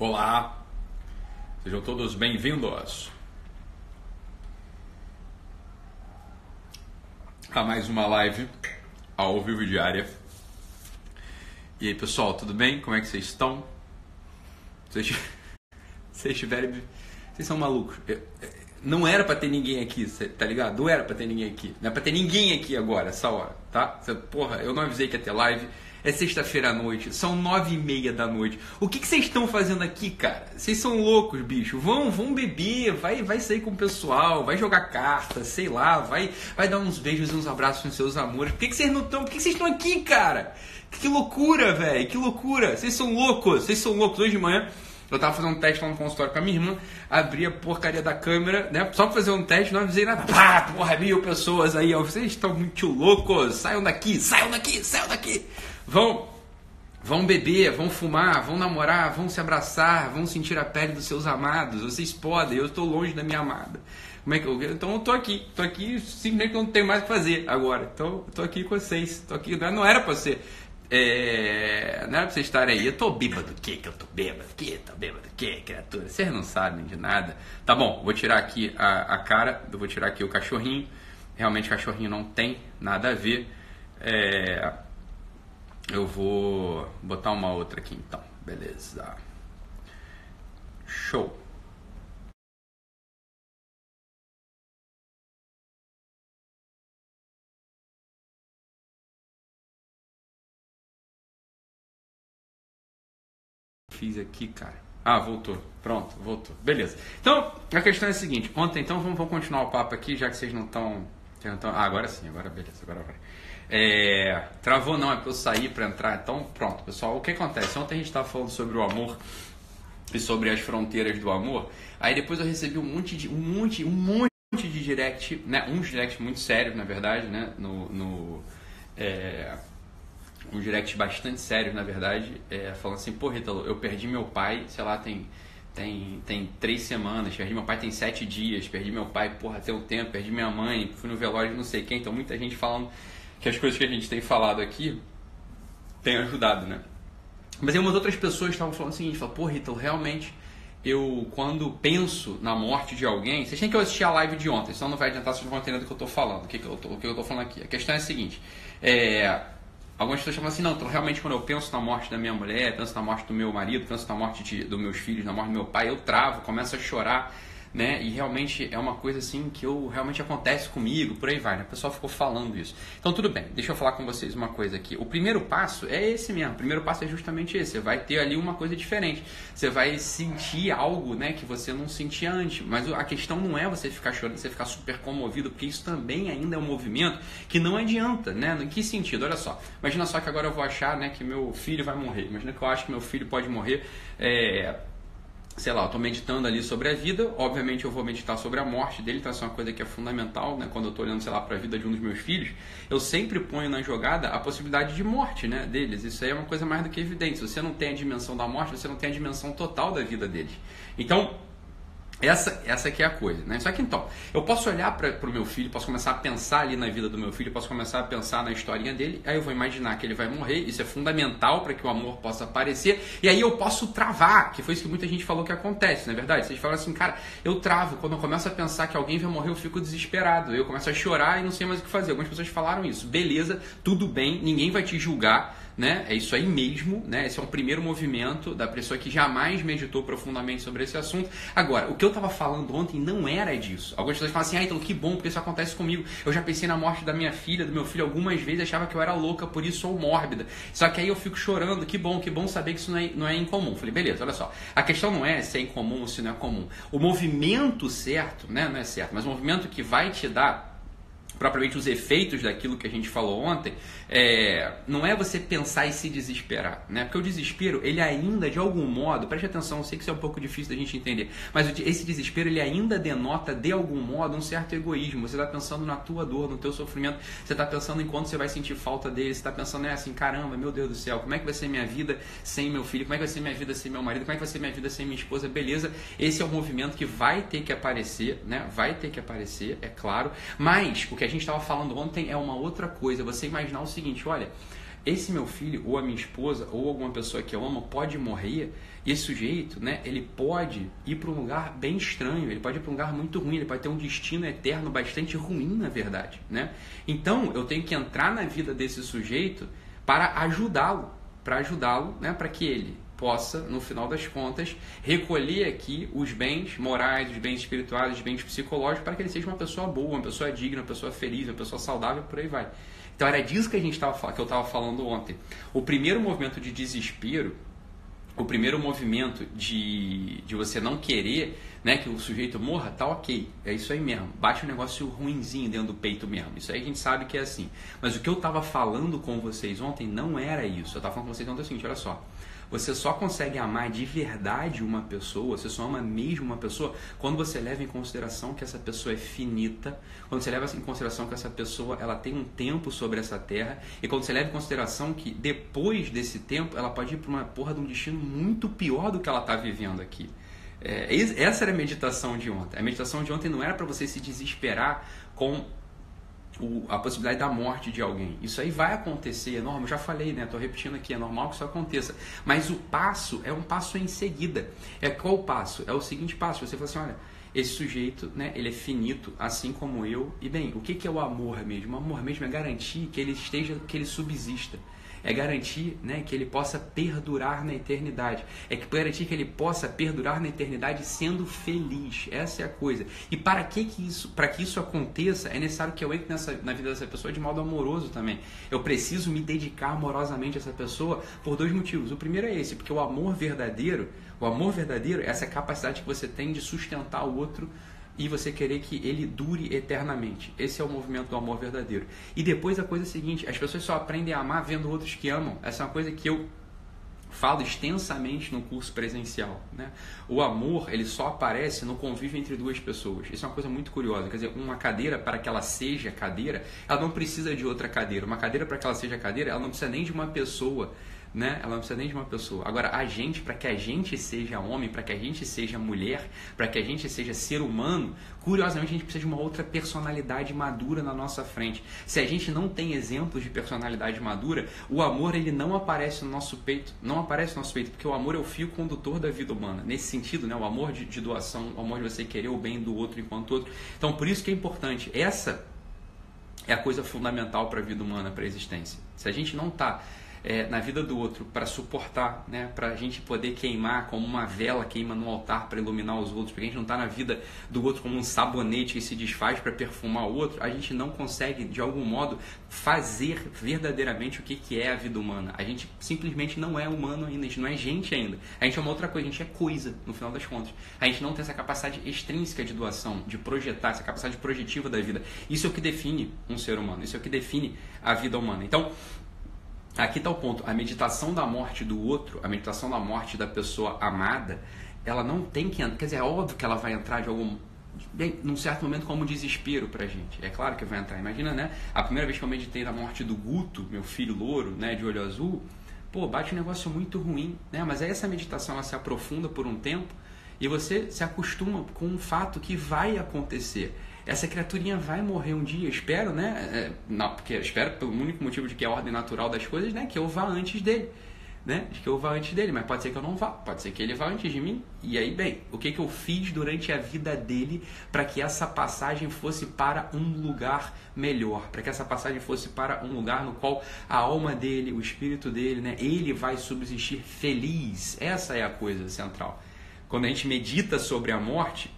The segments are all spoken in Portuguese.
Olá, sejam todos bem-vindos a mais uma live ao vivo diária. E aí pessoal, tudo bem? Como é que vocês estão? Vocês, vocês tiverem. Vocês são malucos. Não era pra ter ninguém aqui, tá ligado? Não era pra ter ninguém aqui. Não é pra ter ninguém aqui agora, essa hora, tá? Porra, eu não avisei que ia ter live. É sexta-feira à noite, são nove e meia da noite. O que, vocês estão fazendo aqui, cara? Vocês são loucos, bicho. Vão, vão beber, vai, vai sair com o pessoal, vai jogar carta, sei lá, vai, vai dar uns beijos e uns abraços com seus amores. Por que, vocês não estão? Por que, que vocês estão aqui, cara? Que loucura, velho, que loucura. Vocês são loucos, vocês são loucos. Hoje de manhã eu tava fazendo um teste lá no consultório com a minha irmã, abri a porcaria da câmera, né? Só pra fazer um teste, não avisei nada. Pá, porra, mil pessoas aí, ó. Vocês estão muito loucos. Saiam daqui, saiam daqui, saiam daqui. Vão, vão beber, vão fumar, vão namorar, vão se abraçar, vão sentir a pele dos seus amados. Vocês podem, eu estou longe da minha amada. Como é que eu, então eu tô aqui, tô aqui simplesmente não tenho mais o que fazer agora. Então eu tô aqui com vocês, tô aqui, não era para ser é, não era pra vocês estarem aí. Eu tô bêbado. Que que eu tô bêbado? Que tô bêbado? Que criatura? Vocês não sabem de nada. Tá bom, vou tirar aqui a, a cara. Eu vou tirar aqui o cachorrinho. Realmente cachorrinho não tem nada a ver. É, eu vou botar uma outra aqui então. Beleza. Show. Fiz aqui, cara. Ah, voltou. Pronto, voltou. Beleza. Então, a questão é a seguinte. Ontem, então, vamos, vamos continuar o papo aqui, já que vocês não estão... Ah, agora sim, agora beleza, agora vai. É, travou não, é para eu sair para entrar. Então, pronto, pessoal. O que acontece? Ontem a gente estava falando sobre o amor e sobre as fronteiras do amor. Aí depois eu recebi um monte de um monte, um monte de direct, né? Uns direct muito sérios, na verdade, né? No, no é, um direct bastante sério, na verdade, é, falando assim, pô, Rítalo, eu perdi meu pai, sei lá, tem tem, tem três semanas, perdi meu pai tem sete dias, perdi meu pai, porra, tem um tempo, perdi minha mãe, fui no velório não sei quem, então muita gente falando que as coisas que a gente tem falado aqui têm ajudado, né? Mas aí umas outras pessoas estavam falando o seguinte, falaram, pô, Rita, realmente, eu quando penso na morte de alguém, vocês têm que assistir a live de ontem, senão não vai adiantar, vocês não vão entender do que eu estou falando, o que, que eu estou falando aqui. A questão é a seguinte, é, algumas pessoas falam assim, não, então realmente quando eu penso na morte da minha mulher, penso na morte do meu marido, penso na morte de, dos meus filhos, na morte do meu pai, eu travo, começo a chorar, né? E realmente é uma coisa assim que eu realmente acontece comigo, por aí vai, né? O pessoal ficou falando isso. Então tudo bem, deixa eu falar com vocês uma coisa aqui. O primeiro passo é esse mesmo. O primeiro passo é justamente esse. Você vai ter ali uma coisa diferente. Você vai sentir algo, né, que você não sentia antes. Mas a questão não é você ficar chorando, você ficar super comovido, porque isso também ainda é um movimento que não adianta, né? Em que sentido? Olha só. Imagina só que agora eu vou achar, né, que meu filho vai morrer. Imagina que eu acho que meu filho pode morrer é, sei lá, eu estou meditando ali sobre a vida, obviamente eu vou meditar sobre a morte dele, então essa é uma coisa que é fundamental, né? Quando eu estou olhando, sei lá, para a vida de um dos meus filhos, eu sempre ponho na jogada a possibilidade de morte, né, deles. Isso aí é uma coisa mais do que evidente. Se você não tem a dimensão da morte, você não tem a dimensão total da vida deles. Então, essa, essa é a coisa, né? Só que então, eu posso olhar para o meu filho, posso começar a pensar ali na vida do meu filho, posso começar a pensar na historinha dele, aí eu vou imaginar que ele vai morrer, isso é fundamental para que o amor possa aparecer, e aí eu posso travar, que foi isso que muita gente falou que acontece, não é verdade? Vocês falam assim, cara, eu travo, quando eu começo a pensar que alguém vai morrer, eu fico desesperado, eu começo a chorar e não sei mais o que fazer. Algumas pessoas falaram isso, beleza, tudo bem, ninguém vai te julgar, né? É isso aí mesmo, né? Esse é um primeiro movimento da pessoa que jamais meditou profundamente sobre esse assunto. Agora, o que eu estava falando ontem não era disso. Algumas pessoas falam assim, ah, então que bom, porque isso acontece comigo. Eu já pensei na morte da minha filha, do meu filho algumas vezes, achava que eu era louca, por isso sou mórbida. Só que aí eu fico chorando, que bom, que bom saber que isso não é, não é incomum. Falei, beleza, olha só. A questão não é se é incomum ou se não é comum. O movimento certo, né? Não é certo, mas o movimento que vai te dar propriamente os efeitos daquilo que a gente falou ontem, é, não é você pensar e se desesperar, né? Porque o desespero, ele ainda, de algum modo, preste atenção, eu sei que isso é um pouco difícil da gente entender, mas esse desespero, ele ainda denota, de algum modo, um certo egoísmo. Você está pensando na tua dor, no teu sofrimento, você está pensando em quando você vai sentir falta dele, você está pensando, é assim, caramba, meu Deus do céu, como é que vai ser minha vida sem meu filho, como é que vai ser minha vida sem meu marido, como é que vai ser minha vida sem minha esposa, beleza, esse é um movimento que vai ter que aparecer, né? Vai ter que aparecer, é claro, mas o que a gente estava falando ontem é uma outra coisa. Você imaginar o seguinte, olha, esse meu filho ou a minha esposa ou alguma pessoa que eu amo pode morrer e esse sujeito, né, ele pode ir para um lugar bem estranho, ele pode ir para um lugar muito ruim, ele pode ter um destino eterno bastante ruim, na verdade, né? Então, eu tenho que entrar na vida desse sujeito para ajudá-lo, para ajudá-lo, né, para que ele possa, no final das contas, recolher aqui os bens morais, os bens espirituais, os bens psicológicos, para que ele seja uma pessoa boa, uma pessoa digna, uma pessoa feliz, uma pessoa saudável, por aí vai. Então era disso que a gente tava, que eu estava falando ontem. O primeiro movimento de desespero, o primeiro movimento de, de você não querer né, que o sujeito morra, tá ok. É isso aí mesmo. Bate um negócio ruinzinho dentro do peito mesmo. Isso aí a gente sabe que é assim. Mas o que eu estava falando com vocês ontem não era isso. Eu estava falando com vocês ontem o seguinte, olha só. Você só consegue amar de verdade uma pessoa, você só ama mesmo uma pessoa quando você leva em consideração que essa pessoa é finita, quando você leva em consideração que essa pessoa ela tem um tempo sobre essa terra e quando você leva em consideração que depois desse tempo ela pode ir para uma porra de um destino muito pior do que ela está vivendo aqui. É, essa era a meditação de ontem. A meditação de ontem não era para você se desesperar com o, a possibilidade da morte de alguém. Isso aí vai acontecer, é normal. Já falei, né? Estou repetindo aqui, é normal que isso aconteça. Mas o passo é um passo em seguida. É qual o passo? É o seguinte passo. Você fala assim, olha, esse sujeito, né? Ele é finito, assim como eu. E bem, o que, que é o amor mesmo? O amor mesmo é garantir que ele esteja, que ele subsista é garantir né, que ele possa perdurar na eternidade. É garantir que ele possa perdurar na eternidade sendo feliz. Essa é a coisa. E para que, que isso, para que isso aconteça, é necessário que eu entre nessa, na vida dessa pessoa de modo amoroso também. Eu preciso me dedicar amorosamente a essa pessoa por dois motivos. O primeiro é esse, porque o amor verdadeiro, o amor verdadeiro é essa capacidade que você tem de sustentar o outro e você querer que ele dure eternamente. Esse é o movimento do amor verdadeiro. E depois a coisa é a seguinte: as pessoas só aprendem a amar vendo outros que amam. Essa é uma coisa que eu falo extensamente no curso presencial. Né? O amor ele só aparece no convívio entre duas pessoas. Isso é uma coisa muito curiosa. Quer dizer, uma cadeira para que ela seja cadeira, ela não precisa de outra cadeira. Uma cadeira para que ela seja cadeira, ela não precisa nem de uma pessoa né? Ela não precisa nem de uma pessoa. Agora, a gente, para que a gente seja homem, para que a gente seja mulher, para que a gente seja ser humano, curiosamente a gente precisa de uma outra personalidade madura na nossa frente. Se a gente não tem exemplos de personalidade madura, o amor ele não aparece no nosso peito, não aparece no nosso peito, porque o amor é o fio condutor da vida humana. Nesse sentido, né? O amor de, de doação, o amor de você querer o bem do outro enquanto outro. Então, por isso que é importante. Essa é a coisa fundamental para a vida humana, para a existência. Se a gente não está é, na vida do outro para suportar, né? para a gente poder queimar como uma vela queima no altar para iluminar os outros, porque a gente não está na vida do outro como um sabonete que se desfaz para perfumar o outro, a gente não consegue de algum modo fazer verdadeiramente o que, que é a vida humana. A gente simplesmente não é humano ainda, a gente não é gente ainda. A gente é uma outra coisa, a gente é coisa, no final das contas. A gente não tem essa capacidade extrínseca de doação, de projetar, essa capacidade projetiva da vida. Isso é o que define um ser humano, isso é o que define a vida humana. Então, Aqui está o ponto. A meditação da morte do outro, a meditação da morte da pessoa amada, ela não tem que entrar. Quer dizer, é óbvio que ela vai entrar de algum. Bem, num certo momento, como desespero pra gente. É claro que vai entrar. Imagina, né? A primeira vez que eu meditei na morte do Guto, meu filho louro, né, de olho azul, pô, bate um negócio muito ruim, né? Mas aí essa meditação ela se aprofunda por um tempo e você se acostuma com um fato que vai acontecer essa criaturinha vai morrer um dia, espero, né? É, não, porque espero pelo único motivo de que é a ordem natural das coisas, né? Que eu vá antes dele. Né? De que eu vá antes dele, mas pode ser que eu não vá, pode ser que ele vá antes de mim. E aí, bem, o que, que eu fiz durante a vida dele para que essa passagem fosse para um lugar melhor, para que essa passagem fosse para um lugar no qual a alma dele, o espírito dele, né, ele vai subsistir feliz. Essa é a coisa central. Quando a gente medita sobre a morte,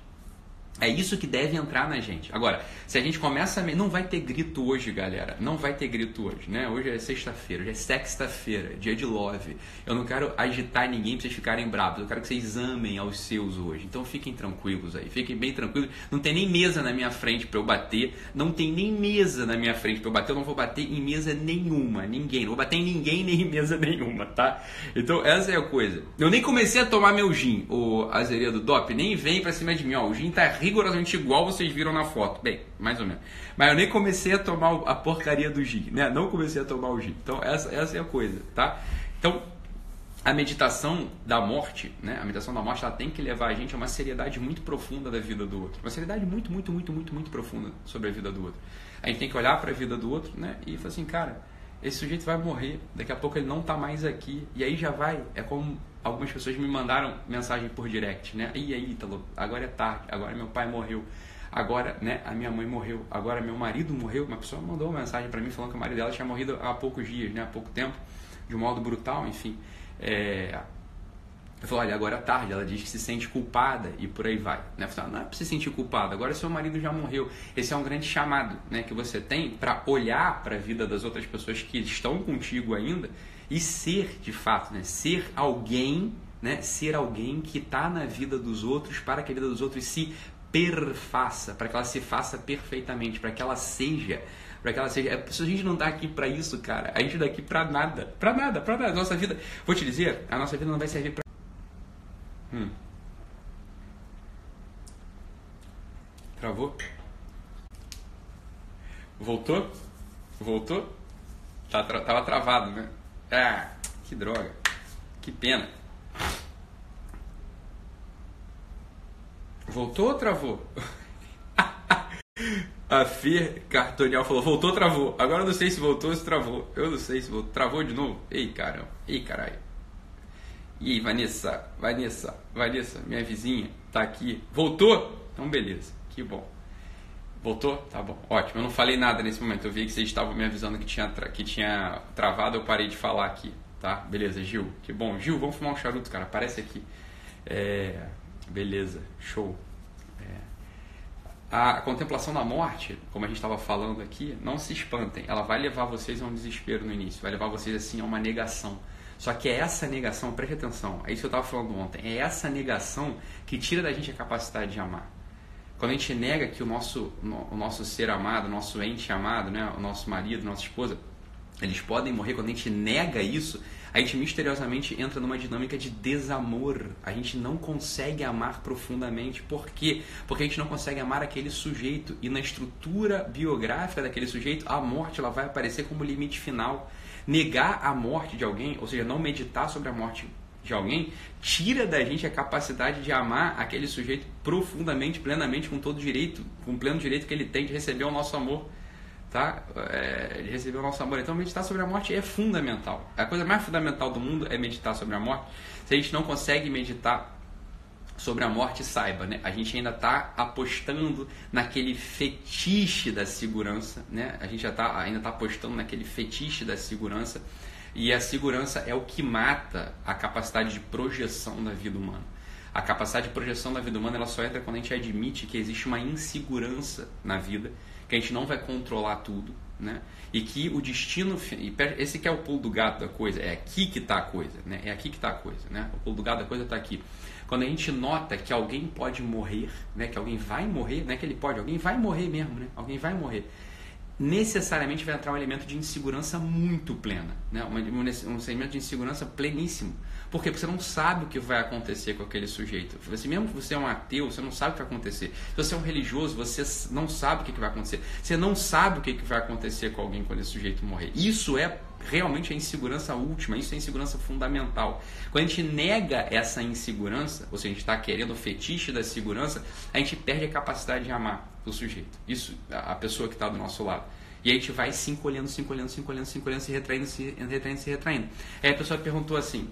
é isso que deve entrar na gente. Agora, se a gente começa a. Não vai ter grito hoje, galera. Não vai ter grito hoje, né? Hoje é sexta-feira, hoje é sexta-feira, dia de love. Eu não quero agitar ninguém pra vocês ficarem bravos. Eu quero que vocês amem aos seus hoje. Então fiquem tranquilos aí. Fiquem bem tranquilos. Não tem nem mesa na minha frente para eu bater. Não tem nem mesa na minha frente para eu bater. Eu não vou bater em mesa nenhuma. Ninguém. Não vou bater em ninguém nem em mesa nenhuma, tá? Então essa é a coisa. Eu nem comecei a tomar meu gin, o azeria do DOP. Nem vem pra cima de mim, ó. O gin tá rigorosamente igual vocês viram na foto. Bem, mais ou menos. Mas eu nem comecei a tomar a porcaria do gin, né? Não comecei a tomar o gin. Então essa, essa é a coisa, tá? Então a meditação da morte, né? A meditação da morte, ela tem que levar a gente a uma seriedade muito profunda da vida do outro. Uma seriedade muito, muito, muito, muito, muito profunda sobre a vida do outro. A gente tem que olhar para a vida do outro, né? E falar assim, cara, esse sujeito vai morrer, daqui a pouco ele não está mais aqui, e aí já vai, é como algumas pessoas me mandaram mensagem por direct, né? E aí, Ítalo, agora é tarde, agora meu pai morreu, agora, né, a minha mãe morreu, agora meu marido morreu. Uma pessoa mandou uma mensagem para mim falando que o marido dela tinha morrido há poucos dias, né, há pouco tempo, de um modo brutal, enfim. É, eu falei, olha, agora é tarde. Ela diz que se sente culpada e por aí vai. Né? Eu falei, não é para se sentir culpada, agora seu marido já morreu. Esse é um grande chamado né, que você tem para olhar para a vida das outras pessoas que estão contigo ainda e ser, de fato, né, ser alguém, né, ser alguém que está na vida dos outros para que a vida dos outros se perfaça, para que ela se faça perfeitamente, para que ela seja para que ela seja. É, se a gente não está aqui para isso, cara, a gente está aqui para nada, para nada, para nada. Nossa vida, vou te dizer, a nossa vida não vai servir para Hum. Travou? Voltou? Voltou? Tá, tava travado, né? Ah, que droga. Que pena. Voltou ou travou? A Fer Cartonial falou, voltou ou travou? Agora eu não sei se voltou ou se travou. Eu não sei se voltou. Travou de novo? Ei, caramba. Ei, caralho. E aí, Vanessa, Vanessa, Vanessa, minha vizinha, tá aqui. Voltou? Então, beleza, que bom. Voltou? Tá bom, ótimo. Eu não falei nada nesse momento. Eu vi que vocês estavam me avisando que tinha, que tinha travado, eu parei de falar aqui, tá? Beleza, Gil, que bom. Gil, vamos fumar um charuto, cara, aparece aqui. É, beleza, show. É, a contemplação da morte, como a gente estava falando aqui, não se espantem. Ela vai levar vocês a um desespero no início, vai levar vocês assim a uma negação só que é essa negação, preste atenção, é isso que eu estava falando ontem, é essa negação que tira da gente a capacidade de amar. Quando a gente nega que o nosso, o nosso ser amado, o nosso ente amado, né, o nosso marido, nossa esposa, eles podem morrer, quando a gente nega isso, a gente misteriosamente entra numa dinâmica de desamor. A gente não consegue amar profundamente. Por quê? Porque a gente não consegue amar aquele sujeito. E na estrutura biográfica daquele sujeito, a morte ela vai aparecer como limite final negar a morte de alguém, ou seja, não meditar sobre a morte de alguém, tira da gente a capacidade de amar aquele sujeito profundamente, plenamente, com todo direito, com o pleno direito que ele tem de receber o nosso amor. Tá? É, de receber o nosso amor. Então, meditar sobre a morte é fundamental. A coisa mais fundamental do mundo é meditar sobre a morte. Se a gente não consegue meditar sobre a morte, saiba, né? A gente ainda está apostando naquele fetiche da segurança, né? A gente já tá, ainda está apostando naquele fetiche da segurança e a segurança é o que mata a capacidade de projeção da vida humana. A capacidade de projeção da vida humana ela só entra quando a gente admite que existe uma insegurança na vida, que a gente não vai controlar tudo, né? E que o destino, esse que é o pulo do gato da coisa, é aqui que está a coisa, né? É aqui que está a coisa, né? O pulo do gato da coisa está aqui. Quando a gente nota que alguém pode morrer, né, que alguém vai morrer, não é que ele pode, alguém vai morrer mesmo, né? Alguém vai morrer. Necessariamente vai entrar um elemento de insegurança muito plena, né? um, sentimento de insegurança pleníssimo. Por quê? Porque você não sabe o que vai acontecer com aquele sujeito. Você, mesmo que você é um ateu, você não sabe o que vai acontecer. Se você é um religioso, você não sabe o que vai acontecer. Você não sabe o que vai acontecer com alguém quando esse sujeito morrer. Isso é realmente a insegurança última, isso é insegurança fundamental. Quando a gente nega essa insegurança, ou seja, a gente está querendo o fetiche da segurança, a gente perde a capacidade de amar o sujeito, isso, a pessoa que está do nosso lado. E a gente vai se encolhendo, se encolhendo, se encolhendo, se encolhendo, se retraindo, se retraindo, se retraindo. Aí a pessoa perguntou assim: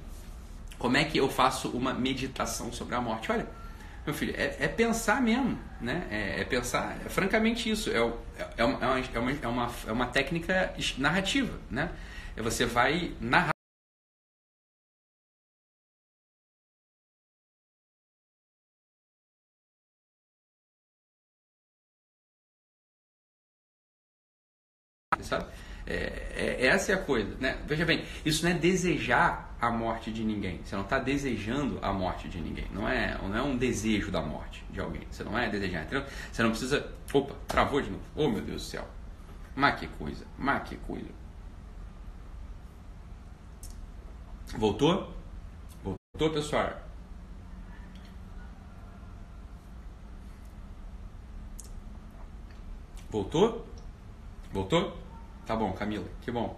como é que eu faço uma meditação sobre a morte? Olha, meu filho, é, é pensar mesmo, né? É, é pensar, é, francamente isso. É, é, é, uma, é, uma, é, uma, é uma técnica narrativa, né? É você vai narrar. Sabe? É, é, essa é a coisa, né? Veja bem, isso não é desejar a morte de ninguém. Você não está desejando a morte de ninguém. Não é, não é um desejo da morte de alguém. Você não é desejar, entendeu? Você não precisa. Opa, travou de novo. Oh meu Deus do céu. Mas que coisa, mas que coisa. Voltou? Voltou, pessoal? Voltou? Voltou? Tá bom, Camila, que bom.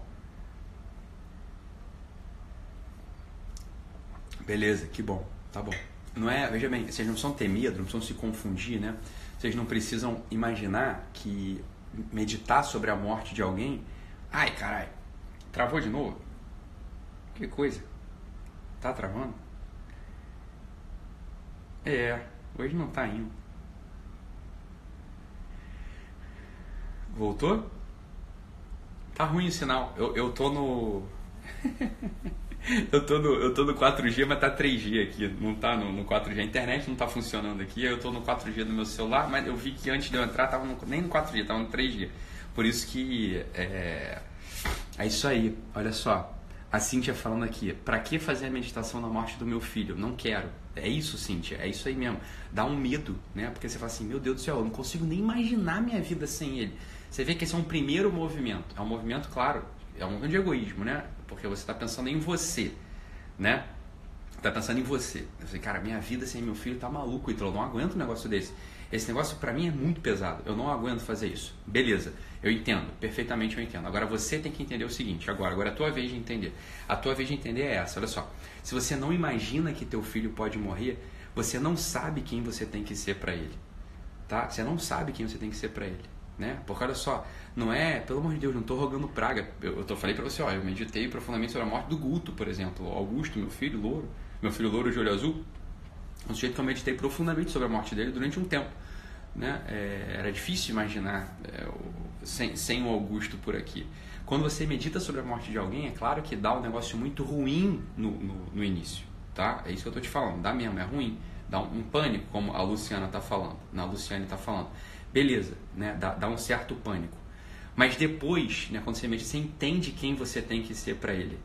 Beleza, que bom, tá bom. Não é, veja bem, vocês não precisam ter medo, não precisam se confundir, né? Vocês não precisam imaginar que meditar sobre a morte de alguém, ai caralho, Travou de novo? Que coisa. Tá travando? É, hoje não tá indo. Voltou? Tá ruim o sinal. Eu, eu tô no. eu, tô no eu tô no 4G, mas tá 3G aqui. Não tá no, no 4G. A internet não tá funcionando aqui. Eu tô no 4G do meu celular, mas eu vi que antes de eu entrar tava no, nem no 4G, tava no 3G. Por isso que. É, é isso aí. Olha só. A Cíntia falando aqui, para que fazer a meditação na morte do meu filho? Não quero. É isso, Cíntia, é isso aí mesmo. Dá um medo, né? Porque você fala assim, meu Deus do céu, eu não consigo nem imaginar minha vida sem ele. Você vê que esse é um primeiro movimento. É um movimento, claro, é um movimento de egoísmo, né? Porque você está pensando em você, né? Está pensando em você. Eu falei, cara, minha vida sem meu filho tá maluco, então eu não aguento um negócio desse. Esse negócio para mim é muito pesado. Eu não aguento fazer isso. Beleza, eu entendo, perfeitamente eu entendo. Agora você tem que entender o seguinte, agora, agora é a tua vez de entender. A tua vez de entender é essa, olha só. Se você não imagina que teu filho pode morrer, você não sabe quem você tem que ser para ele. Tá? Você não sabe quem você tem que ser para ele. Né? Porque olha só, não é, pelo amor de Deus, não estou rogando praga. Eu, eu tô, falei para você, ó, eu meditei profundamente sobre a morte do Guto, por exemplo. Augusto, meu filho, louro, meu filho louro de olho azul. Um sujeito que eu meditei profundamente sobre a morte dele durante um tempo. Né? É, era difícil imaginar é, o, sem, sem o Augusto por aqui. Quando você medita sobre a morte de alguém, é claro que dá um negócio muito ruim no, no, no início. Tá? É isso que eu estou te falando, dá mesmo, é ruim. Dá um, um pânico, como a Luciana está falando. Na Luciane está falando beleza, né? Dá, dá um certo pânico. Mas depois, né, quando você você entende quem você tem que ser para ele,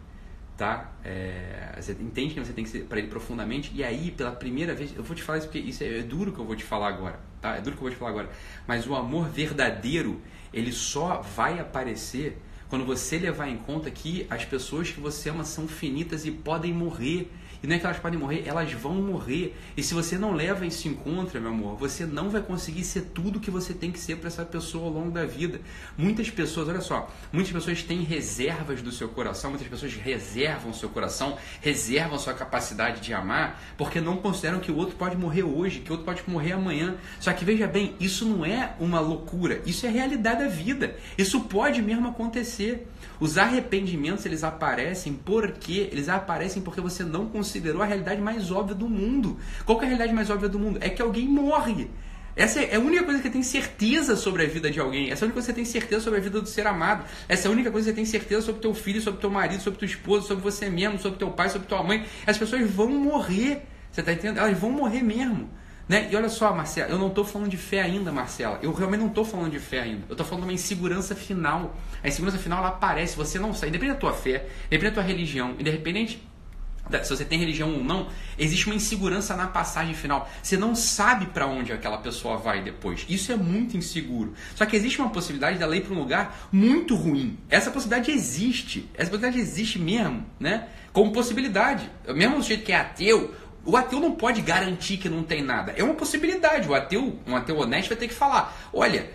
tá? É, você entende quem você tem que ser para ele profundamente e aí, pela primeira vez, eu vou te falar isso porque isso é, é duro que eu vou te falar agora, tá? É duro que eu vou te falar agora. Mas o amor verdadeiro, ele só vai aparecer quando você levar em conta que as pessoas que você ama são finitas e podem morrer e não é que elas podem morrer, elas vão morrer. E se você não leva isso em conta, meu amor, você não vai conseguir ser tudo que você tem que ser para essa pessoa ao longo da vida. Muitas pessoas, olha só, muitas pessoas têm reservas do seu coração, muitas pessoas reservam seu coração, reservam sua capacidade de amar, porque não consideram que o outro pode morrer hoje, que o outro pode morrer amanhã. Só que veja bem, isso não é uma loucura, isso é realidade da vida. Isso pode mesmo acontecer. Os arrependimentos eles aparecem porque eles aparecem porque você não considerou a realidade mais óbvia do mundo. Qual é a realidade mais óbvia do mundo? É que alguém morre. Essa é a única coisa que tem certeza sobre a vida de alguém. Essa é a única coisa que tem certeza sobre a vida do ser amado. Essa é a única coisa que tem certeza sobre teu filho, sobre teu marido, sobre tua esposa, sobre você mesmo, sobre teu pai, sobre tua mãe. As pessoas vão morrer. Você está entendendo? Elas vão morrer mesmo. Né? E olha só, Marcela, eu não estou falando de fé ainda, Marcela. Eu realmente não estou falando de fé ainda. Eu estou falando de uma insegurança final. A insegurança final ela aparece, você não sabe. Independente da tua fé, independente da tua religião, independente se você tem religião ou não, existe uma insegurança na passagem final. Você não sabe para onde aquela pessoa vai depois. Isso é muito inseguro. Só que existe uma possibilidade dela ir para um lugar muito ruim. Essa possibilidade existe. Essa possibilidade existe mesmo, né? Como possibilidade. Mesmo o jeito que é ateu, o ateu não pode garantir que não tem nada. É uma possibilidade. O ateu, um ateu honesto vai ter que falar: olha,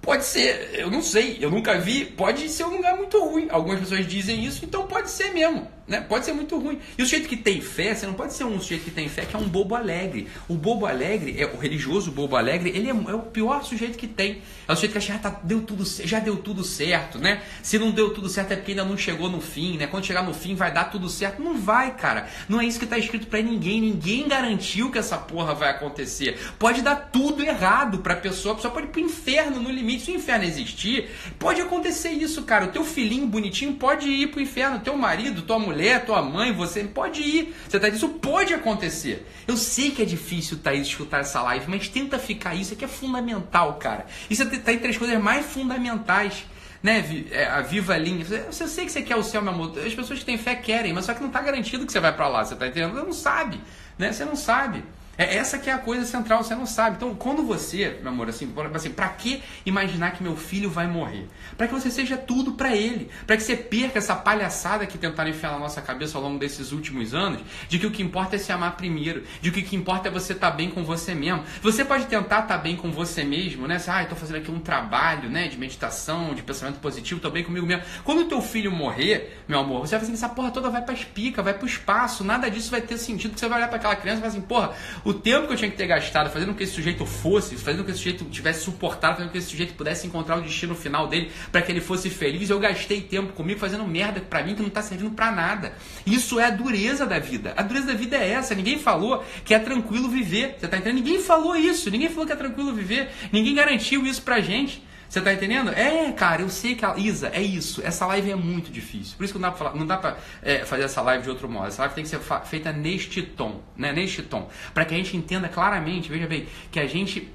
pode ser, eu não sei, eu nunca vi, pode ser um lugar muito ruim. Algumas pessoas dizem isso, então pode ser mesmo. Né? Pode ser muito ruim. E o sujeito que tem fé, você não pode ser um sujeito que tem fé que é um bobo alegre. O bobo alegre, é o religioso bobo alegre, ele é, é o pior sujeito que tem. É o sujeito que acha, ah, tá, deu tudo, já deu tudo certo, né? Se não deu tudo certo é porque ainda não chegou no fim, né? Quando chegar no fim vai dar tudo certo. Não vai, cara. Não é isso que está escrito para ninguém. Ninguém garantiu que essa porra vai acontecer. Pode dar tudo errado pra pessoa. A pessoa pode ir pro inferno no limite. Se o inferno existir, pode acontecer isso, cara. O teu filhinho bonitinho pode ir pro inferno. O teu marido, tua mulher mulher, tua mãe, você pode ir. Você tá isso pode acontecer. Eu sei que é difícil, Thaís, escutar essa live, mas tenta ficar isso, aqui é fundamental, cara. Isso tá entre as coisas mais fundamentais. Né, é, a viva linha. Eu sei que você quer o céu, meu amor. As pessoas que têm fé querem, mas só que não está garantido que você vai para lá. Você está entendendo? Você não sabe, né? Você não sabe. É essa que é a coisa central, você não sabe. Então, quando você, meu amor, assim, assim para que imaginar que meu filho vai morrer? Para que você seja tudo para ele, para que você perca essa palhaçada que tentaram enfiar na nossa cabeça ao longo desses últimos anos, de que o que importa é se amar primeiro, de que o que importa é você estar tá bem com você mesmo. Você pode tentar estar tá bem com você mesmo, né? Ah, estou fazendo aqui um trabalho, né, de meditação, de pensamento positivo, estou bem comigo mesmo. Quando o teu filho morrer, meu amor, você vai fazer assim, essa porra toda vai para espica, vai para o espaço, nada disso vai ter sentido, você vai olhar para aquela criança e vai assim, porra, O tempo que eu tinha que ter gastado fazendo com que esse sujeito fosse, fazendo com que esse sujeito tivesse suportado, fazendo com que esse sujeito pudesse encontrar o destino final dele para que ele fosse feliz, eu gastei tempo comigo fazendo merda para mim que não tá servindo para nada. Isso é a dureza da vida. A dureza da vida é essa. Ninguém falou que é tranquilo viver. Você tá entendendo? Ninguém falou isso. Ninguém falou que é tranquilo viver. Ninguém garantiu isso pra gente. Você tá entendendo? É, cara, eu sei que a Isa, é isso. Essa live é muito difícil. Por isso que não dá pra, falar, não dá pra é, fazer essa live de outro modo. Essa live tem que ser feita neste tom, né? Neste tom. para que a gente entenda claramente, veja bem, que a gente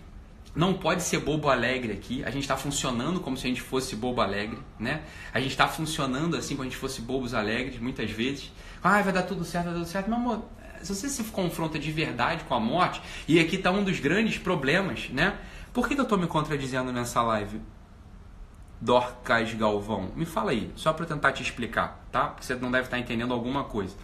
não pode ser bobo alegre aqui. A gente está funcionando como se a gente fosse bobo alegre, né? A gente está funcionando assim como a gente fosse bobos alegres, muitas vezes. Ah, vai dar tudo certo, vai dar tudo certo. Meu amor, se você se confronta de verdade com a morte, e aqui está um dos grandes problemas, né? Por que, que eu estou me contradizendo nessa live? Dorcas Galvão. Me fala aí, só para tentar te explicar, tá? Porque você não deve estar tá entendendo alguma coisa,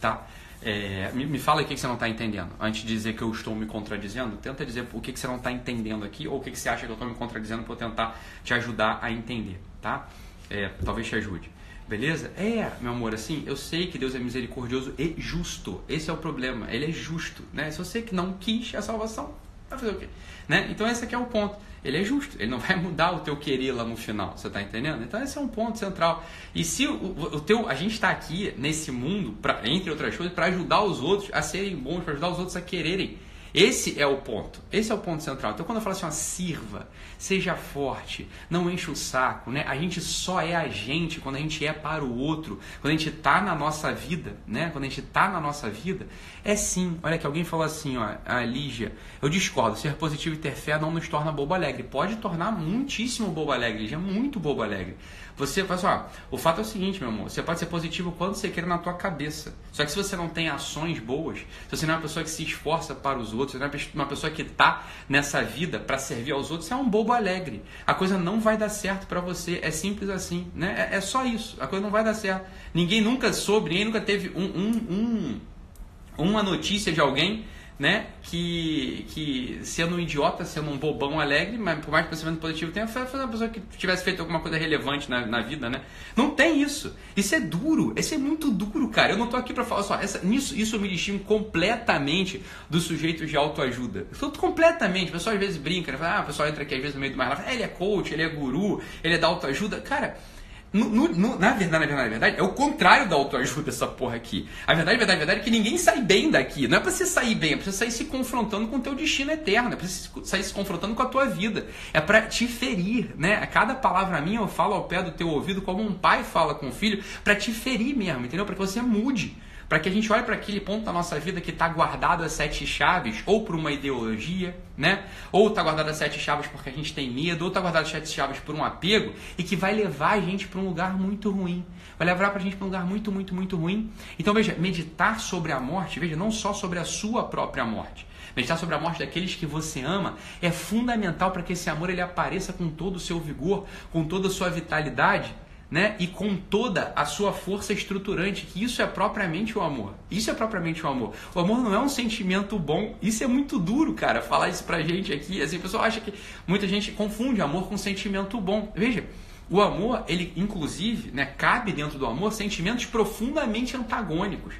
tá? É, me, me, fala o que, que você não está entendendo. Antes de dizer que eu estou me contradizendo, tenta dizer o que, que você não está entendendo aqui ou o que, que você acha que eu estou me contradizendo para eu tentar te ajudar a entender, tá? É, talvez te ajude. Beleza? É, meu amor, assim, eu sei que Deus é misericordioso e justo. Esse é o problema. Ele é justo, né? Se você que não quis a salvação, vai fazer o quê? Né? Então esse aqui é o ponto. Ele é justo, ele não vai mudar o teu querer lá no final, você está entendendo? Então esse é um ponto central. E se o, o teu, a gente está aqui nesse mundo, pra, entre outras coisas, para ajudar os outros a serem bons, para ajudar os outros a quererem esse é o ponto. Esse é o ponto central. Então, quando eu falo assim, ó, sirva, seja forte, não enche o saco, né? A gente só é a gente quando a gente é para o outro, quando a gente está na nossa vida, né? Quando a gente está na nossa vida, é sim. Olha que alguém falou assim, ó, a Lígia, eu discordo, ser positivo e ter fé não nos torna bobo alegre. Pode tornar muitíssimo bobo alegre, Lígia, muito bobo alegre. Você fala assim, ó, o fato é o seguinte, meu amor, você pode ser positivo quando você quer na tua cabeça. Só que se você não tem ações boas, se você não é uma pessoa que se esforça para os outros, se você não é uma pessoa que está nessa vida para servir aos outros, você é um bobo alegre. A coisa não vai dar certo para você, é simples assim, né? É, é, só isso, a coisa não vai dar certo. Ninguém nunca soube, ninguém nunca teve um, um, um uma notícia de alguém né? Que, que sendo um idiota, sendo um bobão alegre, mas por mais pensamento positivo tenha, foi uma pessoa que tivesse feito alguma coisa relevante na, na vida, né? Não tem isso. Isso é duro. Isso é muito duro, cara. Eu não tô aqui para falar só. Essa, nisso, isso eu me distingo completamente dos sujeitos de autoajuda. Eu tô completamente. O pessoal às vezes brinca, né? Fala, ah, o pessoal entra aqui às vezes no meio do mar, ah, ele é coach, ele é guru, ele é da autoajuda. Cara no, no, na, verdade, na verdade, na verdade, é o contrário da autoajuda essa porra aqui. A verdade, a verdade, a verdade é que ninguém sai bem daqui. Não é pra você sair bem, é pra você sair se confrontando com o teu destino eterno, é pra você sair se confrontando com a tua vida. É pra te ferir, né? A cada palavra minha eu falo ao pé do teu ouvido como um pai fala com o filho, pra te ferir mesmo, entendeu? Pra que você mude para que a gente olhe para aquele ponto da nossa vida que está guardado as sete chaves, ou por uma ideologia, né? Ou está guardado as sete chaves porque a gente tem medo, ou está guardado as sete chaves por um apego, e que vai levar a gente para um lugar muito ruim. Vai levar para a gente para um lugar muito, muito, muito ruim. Então veja, meditar sobre a morte, veja, não só sobre a sua própria morte. Meditar sobre a morte daqueles que você ama é fundamental para que esse amor ele apareça com todo o seu vigor, com toda a sua vitalidade né? E com toda a sua força estruturante, que isso é propriamente o amor. Isso é propriamente o amor. O amor não é um sentimento bom. Isso é muito duro, cara, falar isso pra gente aqui. Assim, a pessoa acha que muita gente confunde amor com sentimento bom. Veja, o amor, ele inclusive, né, cabe dentro do amor sentimentos profundamente antagônicos.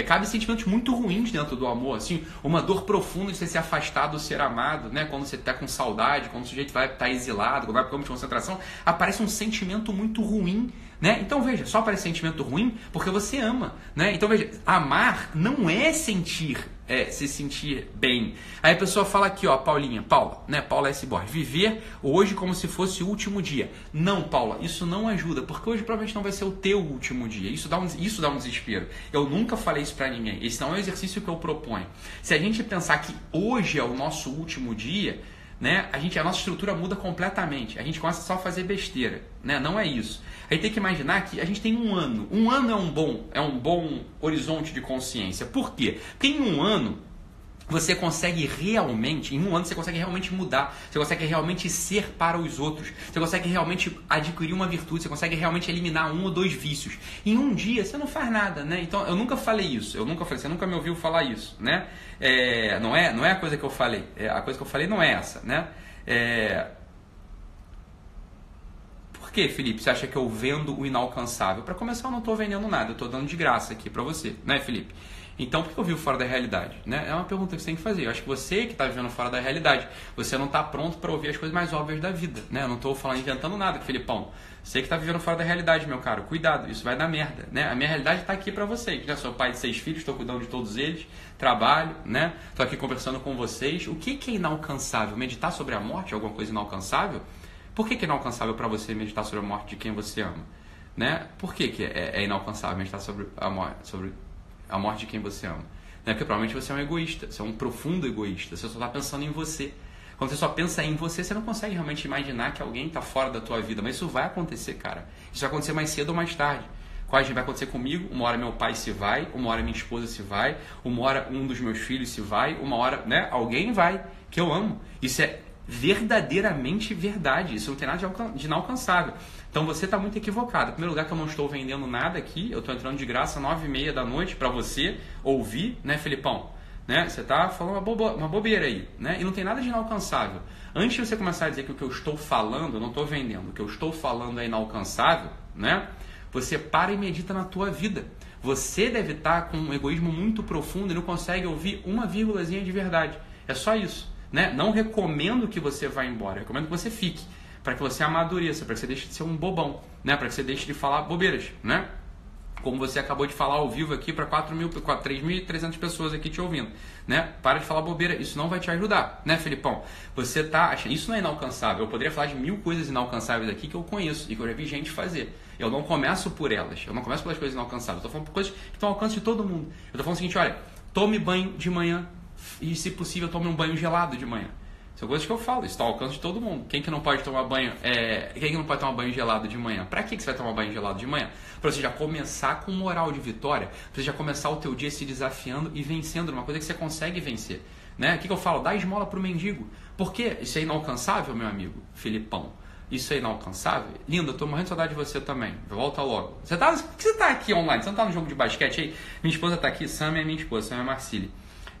É, cabe sentimentos muito ruins dentro do amor, assim, uma dor profunda de você se afastar do ser amado, né? Quando você está com saudade, quando o sujeito vai estar tá exilado, quando vai para campo de concentração, aparece um sentimento muito ruim né? Então veja, só parece sentimento ruim porque você ama. Né? Então veja, amar não é sentir, é, se sentir bem. Aí a pessoa fala aqui, ó, Paulinha, Paula, né? Paula S. Borges, viver hoje como se fosse o último dia. Não, Paula, isso não ajuda, porque hoje provavelmente não vai ser o teu último dia. Isso dá um, isso dá um desespero. Eu nunca falei isso para ninguém. Esse não é o exercício que eu proponho. Se a gente pensar que hoje é o nosso último dia, né? A gente a nossa estrutura muda completamente. A gente começa só a fazer besteira, né? Não é isso. A gente tem que imaginar que a gente tem um ano. Um ano é um bom, é um bom horizonte de consciência. Por quê? Porque em um ano você consegue realmente, em um ano você consegue realmente mudar, você consegue realmente ser para os outros, você consegue realmente adquirir uma virtude, você consegue realmente eliminar um ou dois vícios. Em um dia você não faz nada, né? Então eu nunca falei isso, eu nunca falei, você nunca me ouviu falar isso, né? É, não é, não é a coisa que eu falei, é, a coisa que eu falei não é essa, né? É, Por que, Felipe? Você acha que eu vendo o inalcançável? Para começar, eu não estou vendendo nada, eu estou dando de graça aqui para você, né, Felipe? Então, por que eu vivo fora da realidade? Né? É uma pergunta que você tem que fazer. Eu acho que você que está vivendo fora da realidade, você não está pronto para ouvir as coisas mais óbvias da vida. Né? Eu não estou falando inventando nada, Felipão. Você que está vivendo fora da realidade, meu caro. Cuidado, isso vai dar merda. Né? A minha realidade está aqui para vocês. Já sou pai de seis filhos, estou cuidando de todos eles, trabalho, né? Estou aqui conversando com vocês. O que, que é inalcançável? Meditar sobre a morte alguma coisa inalcançável? Por que, que é inalcançável para você meditar sobre a morte de quem você ama? Né? Por que, que é, é inalcançável meditar sobre a morte, sobre a morte de quem você ama? Né? Porque provavelmente você é um egoísta, você é um profundo egoísta, você só está pensando em você. Quando você só pensa em você, você não consegue realmente imaginar que alguém está fora da tua vida. Mas isso vai acontecer, cara. Isso vai acontecer mais cedo ou mais tarde. Qual vai acontecer comigo? Uma hora meu pai se vai, uma hora minha esposa se vai, uma hora um dos meus filhos se vai, uma hora, né? Alguém vai, que eu amo. Isso é verdadeiramente verdade. Isso não tem nada de inalcançável. Então você está muito equivocado. Em primeiro lugar, que eu não estou vendendo nada aqui, eu estou entrando de graça nove e meia da noite para você ouvir, né, Felipão? Né? Você está falando uma, bobo, uma bobeira aí, né? E não tem nada de inalcançável. Antes de você começar a dizer que o que eu estou falando, eu não estou vendendo, o que eu estou falando é inalcançável, né? Você para e medita na tua vida. Você deve estar tá com um egoísmo muito profundo e não consegue ouvir uma vírgulazinha de verdade. É só isso. Né? Não recomendo que você vá embora, recomendo que você fique para que você amadureça, para que você deixe de ser um bobão, né? Para que você deixe de falar bobeiras, né? Como você acabou de falar ao vivo aqui para 3.300 pessoas aqui te ouvindo, né? Para de falar bobeira, isso não vai te ajudar, né, Felipão? Você tá achando, isso não é inalcançável. Eu poderia falar de mil coisas inalcançáveis aqui que eu conheço e que eu já vi gente fazer. Eu não começo por elas, eu não começo pelas coisas inalcançáveis, eu tô falando por coisas que estão ao alcance de todo mundo. Eu tô falando o seguinte, olha, tome banho de manhã e, se possível, tome um banho gelado de manhã. São coisas que eu falo, isso está ao alcance de todo mundo. Quem que não pode tomar banho? É... Quem que não pode tomar banho gelado de manhã? Para que, que você vai tomar banho gelado de manhã? Para você já começar com moral de vitória, para você já começar o teu dia se desafiando e vencendo uma coisa que você consegue vencer. Né? O que, que eu falo? Dá esmola para o mendigo. Por quê? Isso é inalcançável, meu amigo Filipão. Isso é inalcançável? Linda, tô morrendo de saudade de você também. Volta logo. Você tá, por que você tá aqui online? Você não tá no jogo de basquete aí? Minha esposa tá aqui, Sam é minha esposa, Sam é Marcília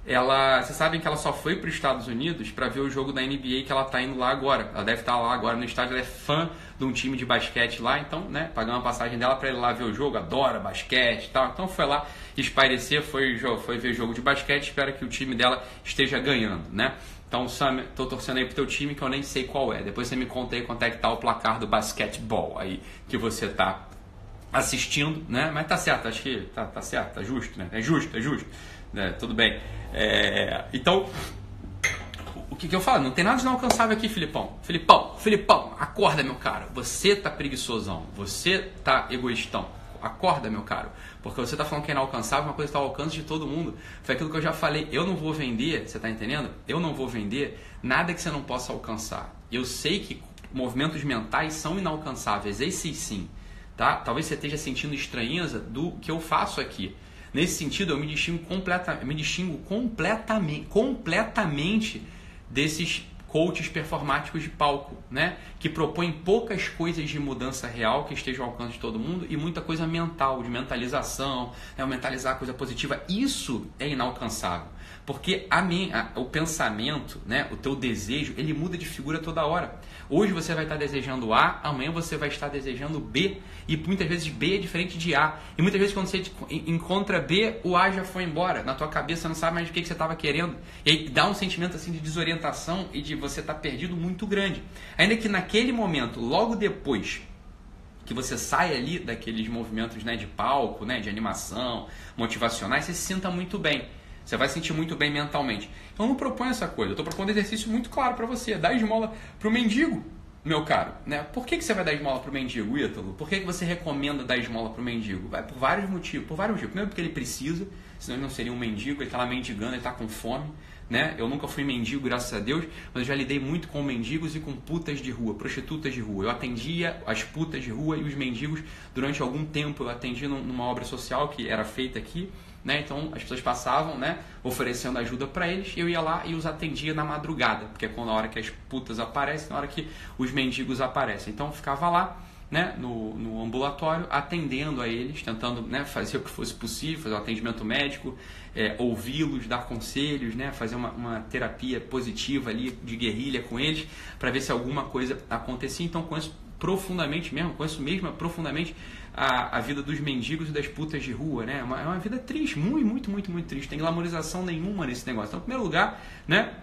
ela, vocês sabem que ela só foi para os Estados Unidos para ver o jogo da NBA que ela está indo lá agora. Ela deve estar tá lá agora no estádio, ela é fã de um time de basquete lá, então, né, pagando a passagem dela para ir lá ver o jogo, adora basquete e tal. Então foi lá espairecer, foi, foi ver jogo de basquete, espera que o time dela esteja ganhando, né? Então, Sam, tô torcendo aí pro teu time que eu nem sei qual é. Depois você me conta aí quanto é que tá o placar do basquetebol aí que você tá assistindo, né? Mas tá certo, acho que tá, tá certo, tá justo, né? É justo, é justo. Né? Tudo bem. É, então, o que, que eu falo? Não tem nada de inalcançável aqui, Filipão. Filipão, Filipão, acorda, meu caro. Você tá preguiçosão. Você tá egoístão. Acorda, meu caro. Porque você tá falando que é inalcançável, uma coisa está ao alcance de todo mundo. Foi aquilo que eu já falei. Eu não vou vender, você tá entendendo? Eu não vou vender nada que você não possa alcançar. Eu sei que movimentos mentais são inalcançáveis, esses sim. Tá? Talvez você esteja sentindo estranheza do que eu faço aqui. Nesse sentido, eu me distingo, completa, me distingo completamente, completamente desses coaches performáticos de palco, né? Que propõem poucas coisas de mudança real que estejam ao alcance de todo mundo e muita coisa mental, de mentalização, né? mentalizar coisa positiva. Isso é inalcançável. Porque a minha, o pensamento, né, o teu desejo, ele muda de figura toda hora. Hoje você vai estar desejando A, amanhã você vai estar desejando B. E muitas vezes B é diferente de A. E muitas vezes quando você encontra B, o A já foi embora. Na tua cabeça você não sabe mais o que, que você estava querendo. E aí dá um sentimento assim de desorientação e de você estar tá perdido muito grande. Ainda que naquele momento, logo depois que você sai ali daqueles movimentos né, de palco, né, de animação, motivacionais, você se sinta muito bem. Você vai sentir muito bem mentalmente. Então não proponho essa coisa. Eu estou propondo um exercício muito claro para você. Dar esmola para o mendigo, meu caro. Né? Por que, que você vai dar esmola para o mendigo, Ítalo? Por que, que você recomenda dar esmola para o mendigo? Vai por vários motivos. Por vários motivos. Primeiro porque ele precisa, senão ele não seria um mendigo. Ele está lá mendigando, ele está com fome. Né? Eu nunca fui mendigo, graças a Deus, mas eu já lidei muito com mendigos e com putas de rua, prostitutas de rua. Eu atendia as putas de rua e os mendigos durante algum tempo. Eu atendi numa obra social que era feita aqui né? Então as pessoas passavam, né, oferecendo ajuda para eles, eu ia lá e os atendia na madrugada, porque é quando a hora que as putas aparecem, na hora que os mendigos aparecem. Então eu ficava lá, né, no, no ambulatório, atendendo a eles, tentando né, fazer o que fosse possível, fazer um atendimento médico, é, ouvi-los, dar conselhos, né, fazer uma, uma terapia positiva ali de guerrilha com eles, para ver se alguma coisa acontecia. Então isso profundamente mesmo, conheço mesmo profundamente a, a vida dos mendigos e das putas de rua, né? É uma, é uma vida triste, muito, muito, muito, muito triste. Tem glamorização nenhuma nesse negócio. Então, em primeiro lugar, né?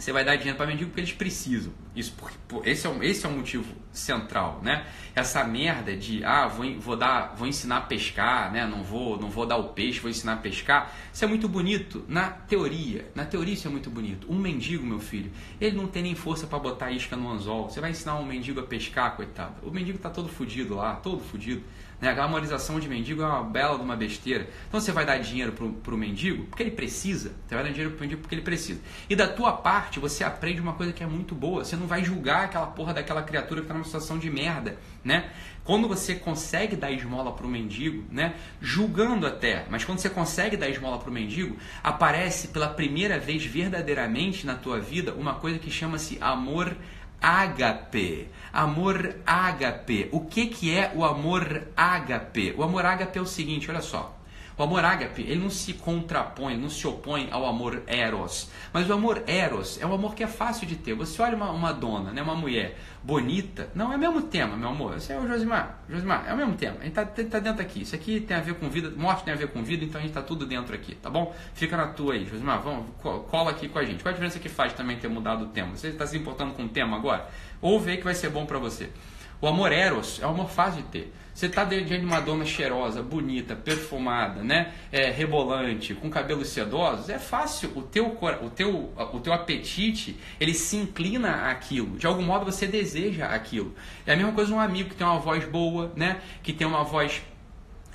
Você vai dar dinheiro para mendigo porque eles precisam. Isso porque, esse, é o, esse é o motivo central, né? Essa merda de ah, vou, vou, dar, vou ensinar a pescar, né? Não vou, não vou dar o peixe, vou ensinar a pescar. Isso é muito bonito na teoria. Na teoria isso é muito bonito. Um mendigo, meu filho, ele não tem nem força para botar isca no anzol. Você vai ensinar um mendigo a pescar, coitado. O mendigo tá todo fudido lá, todo fudido. Né? A glamorização de mendigo é uma bela de uma besteira. Então você vai dar dinheiro para o mendigo porque ele precisa. Você vai dar dinheiro para o mendigo porque ele precisa. E da tua parte você aprende uma coisa que é muito boa. Você não vai julgar aquela porra daquela criatura que está numa situação de merda. Né? Quando você consegue dar esmola para o mendigo, né? julgando até, mas quando você consegue dar esmola para o mendigo, aparece pela primeira vez verdadeiramente na tua vida uma coisa que chama-se amor ágape. Amor ágape. O que, que é o amor ágape? O amor ágape é o seguinte, olha só. O amor ágape, ele não se contrapõe, não se opõe ao amor eros. Mas o amor eros é um amor que é fácil de ter. Você olha uma, uma dona, né, uma mulher bonita. Não, é o mesmo tema, meu amor. Esse é o Josimar. Josimar, é o mesmo tema. A gente tá, tá dentro aqui. Isso aqui tem a ver com vida, morte tem a ver com vida, então a gente tá tudo dentro aqui, tá bom? Fica na tua aí, Josimar. Vamos, cola aqui com a gente. Qual a diferença que faz também ter mudado o tema? Você está se importando com o tema agora? Ouve aí que vai ser bom para você. O amor eros é um amor fácil de ter. Você está diante de uma dona cheirosa, bonita, perfumada, né? É, rebolante, com cabelos sedosos, é fácil. O teu, o, teu, o teu apetite, ele se inclina àquilo. De algum modo você deseja aquilo. É a mesma coisa um amigo que tem uma voz boa, né? Que tem uma voz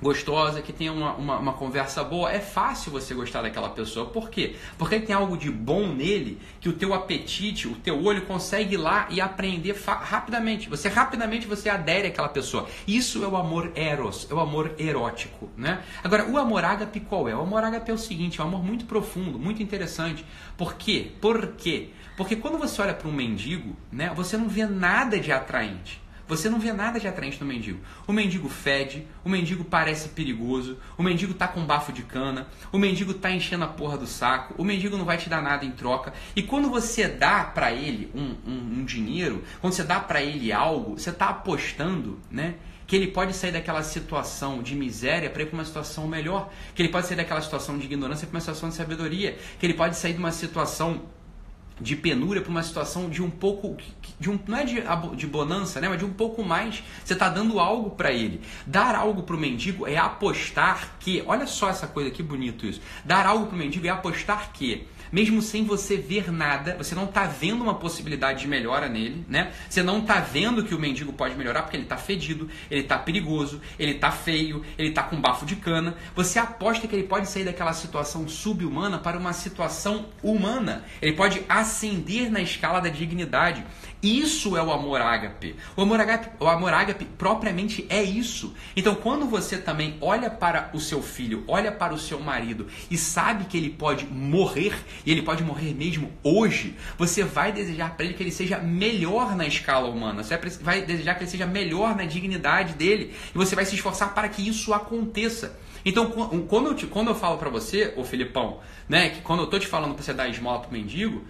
gostosa, que tenha uma, uma, uma, conversa boa, é fácil você gostar daquela pessoa. Por quê? Porque tem algo de bom nele que o teu apetite, o teu olho consegue ir lá e aprender rapidamente. Você rapidamente você adere àquela pessoa. Isso é o amor eros, é o amor erótico, né? Agora, o amor ágape qual é? O amor ágape é o seguinte, é um amor muito profundo, muito interessante. Por quê? Por quê? Porque quando você olha para um mendigo, né, você não vê nada de atraente. Você não vê nada de atraente no mendigo. O mendigo fede, o mendigo parece perigoso, o mendigo tá com bafo de cana, o mendigo tá enchendo a porra do saco, o mendigo não vai te dar nada em troca. E quando você dá para ele um, um, um, dinheiro, quando você dá para ele algo, você tá apostando, né? Que ele pode sair daquela situação de miséria para ir para uma situação melhor. Que ele pode sair daquela situação de ignorância para uma situação de sabedoria. Que ele pode sair de uma situação de penúria para uma situação de um pouco de um não é de, de bonança, né, mas de um pouco mais. Você está dando algo para ele. Dar algo para o mendigo é apostar que, olha só essa coisa que bonito isso. Dar algo para o mendigo é apostar que mesmo sem você ver nada, você não está vendo uma possibilidade de melhora nele, né? Você não está vendo que o mendigo pode melhorar porque ele está fedido, ele está perigoso, ele está feio, ele está com bafo de cana. Você aposta que ele pode sair daquela situação subhumana para uma situação humana. Ele pode ascender na escala da dignidade. Isso é o amor ágape. O amor ágape, o amor ágape propriamente é isso. Então, quando você também olha para o seu filho, olha para o seu marido e sabe que ele pode morrer, e ele pode morrer mesmo hoje, você vai desejar para ele que ele seja melhor na escala humana. Você vai desejar que ele seja melhor na dignidade dele. E você vai se esforçar para que isso aconteça. Então, quando eu, te, quando eu falo para você, ô Filipão, né, que quando eu tô te falando para você dar esmola pro mendigo,